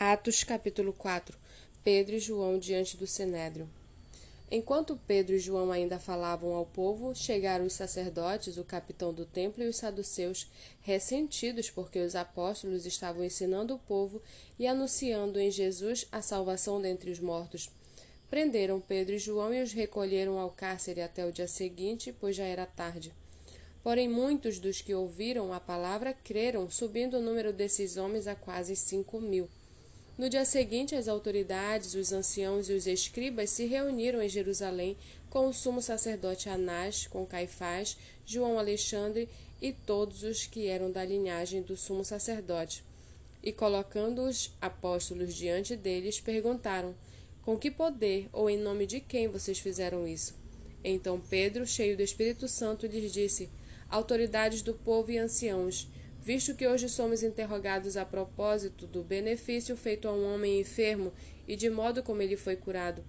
Atos capítulo 4 Pedro e João diante do Sinédrio Enquanto Pedro e João ainda falavam ao povo, chegaram os sacerdotes, o capitão do templo e os saduceus, ressentidos porque os apóstolos estavam ensinando o povo e anunciando em Jesus a salvação dentre os mortos. Prenderam Pedro e João e os recolheram ao cárcere até o dia seguinte, pois já era tarde. Porém, muitos dos que ouviram a palavra creram, subindo o número desses homens a quase cinco mil. No dia seguinte, as autoridades, os anciãos e os escribas se reuniram em Jerusalém com o sumo sacerdote Anás, com Caifás, João Alexandre e todos os que eram da linhagem do sumo sacerdote. E colocando os apóstolos diante deles, perguntaram: Com que poder ou em nome de quem vocês fizeram isso? Então Pedro, cheio do Espírito Santo, lhes disse: Autoridades do povo e anciãos, visto que hoje somos interrogados a propósito do benefício feito a um homem enfermo e de modo como ele foi curado.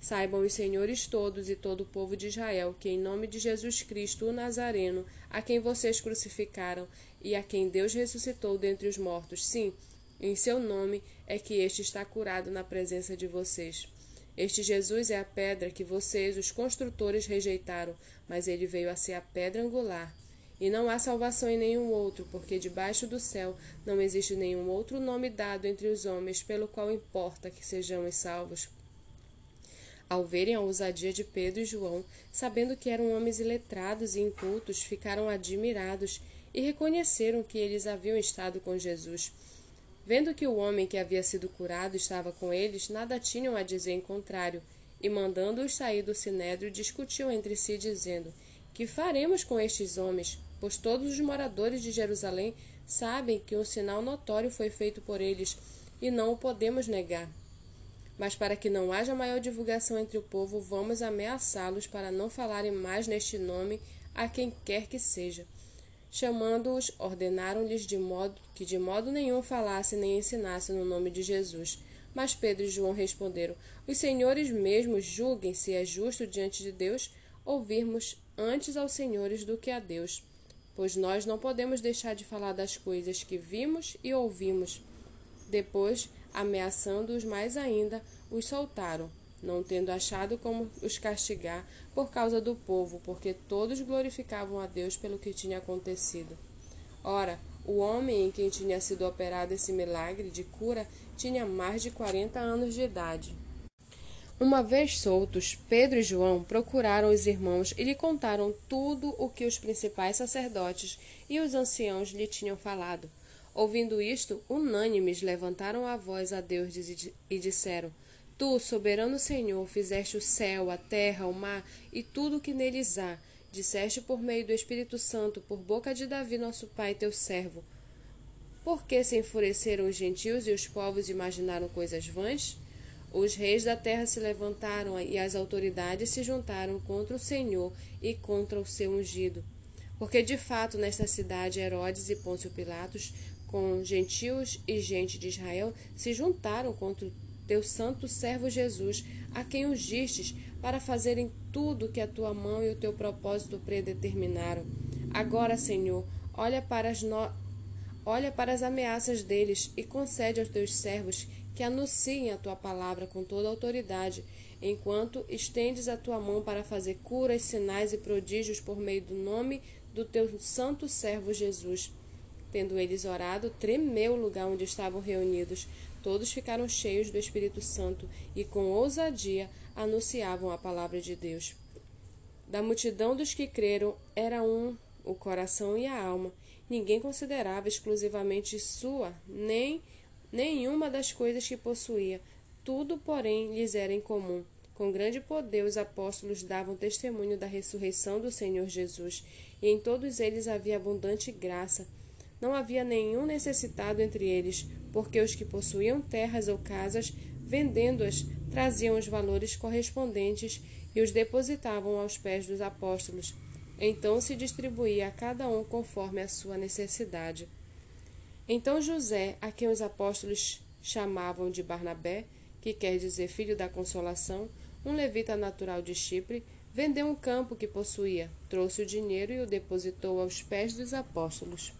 Saibam os senhores todos e todo o povo de Israel que, em nome de Jesus Cristo, o Nazareno, a quem vocês crucificaram e a quem Deus ressuscitou dentre os mortos, sim, em seu nome é que este está curado na presença de vocês. Este Jesus é a pedra que vocês, os construtores, rejeitaram, mas ele veio a ser a pedra angular. E não há salvação em nenhum outro, porque debaixo do céu não existe nenhum outro nome dado entre os homens pelo qual importa que sejamos salvos. Ao verem a ousadia de Pedro e João, sabendo que eram homens iletrados e incultos, ficaram admirados e reconheceram que eles haviam estado com Jesus. Vendo que o homem que havia sido curado estava com eles, nada tinham a dizer em contrário, e mandando-os sair do sinédrio, discutiam entre si, dizendo: Que faremos com estes homens? Pois todos os moradores de Jerusalém sabem que um sinal notório foi feito por eles e não o podemos negar. Mas para que não haja maior divulgação entre o povo, vamos ameaçá-los para não falarem mais neste nome a quem quer que seja. Chamando-os, ordenaram-lhes de modo que de modo nenhum falasse nem ensinasse no nome de Jesus. Mas Pedro e João responderam: Os senhores mesmos julguem se é justo diante de Deus ouvirmos antes aos senhores do que a Deus pois nós não podemos deixar de falar das coisas que vimos e ouvimos. Depois, ameaçando-os mais ainda, os soltaram, não tendo achado como os castigar por causa do povo, porque todos glorificavam a Deus pelo que tinha acontecido. Ora, o homem em quem tinha sido operado esse milagre de cura tinha mais de quarenta anos de idade. Uma vez soltos, Pedro e João procuraram os irmãos e lhe contaram tudo o que os principais sacerdotes e os anciãos lhe tinham falado. Ouvindo isto, unânimes levantaram a voz a Deus e disseram: Tu, soberano Senhor, fizeste o céu, a terra, o mar e tudo o que neles há. Disseste por meio do Espírito Santo, por boca de Davi, nosso pai, teu servo. Por que se enfureceram os gentios e os povos imaginaram coisas vãs? Os reis da terra se levantaram e as autoridades se juntaram contra o Senhor e contra o seu ungido. Porque de fato nesta cidade Herodes e Pôncio Pilatos, com gentios e gente de Israel, se juntaram contra o teu santo servo Jesus, a quem ungistes, para fazerem tudo que a tua mão e o teu propósito predeterminaram. Agora, Senhor, olha para as, no... olha para as ameaças deles e concede aos teus servos que anunciem a tua palavra com toda autoridade, enquanto estendes a tua mão para fazer curas, sinais e prodígios por meio do nome do teu santo servo Jesus. Tendo eles orado, tremeu o lugar onde estavam reunidos. Todos ficaram cheios do Espírito Santo e com ousadia anunciavam a palavra de Deus. Da multidão dos que creram era um o coração e a alma. Ninguém considerava exclusivamente sua, nem nenhuma das coisas que possuía. Tudo, porém, lhes era em comum. Com grande poder, os apóstolos davam testemunho da ressurreição do Senhor Jesus, e em todos eles havia abundante graça. Não havia nenhum necessitado entre eles, porque os que possuíam terras ou casas, vendendo-as, traziam os valores correspondentes e os depositavam aos pés dos apóstolos. Então se distribuía a cada um conforme a sua necessidade. Então José, a quem os apóstolos chamavam de Barnabé, que quer dizer filho da consolação, um levita natural de Chipre, vendeu um campo que possuía, trouxe o dinheiro e o depositou aos pés dos apóstolos.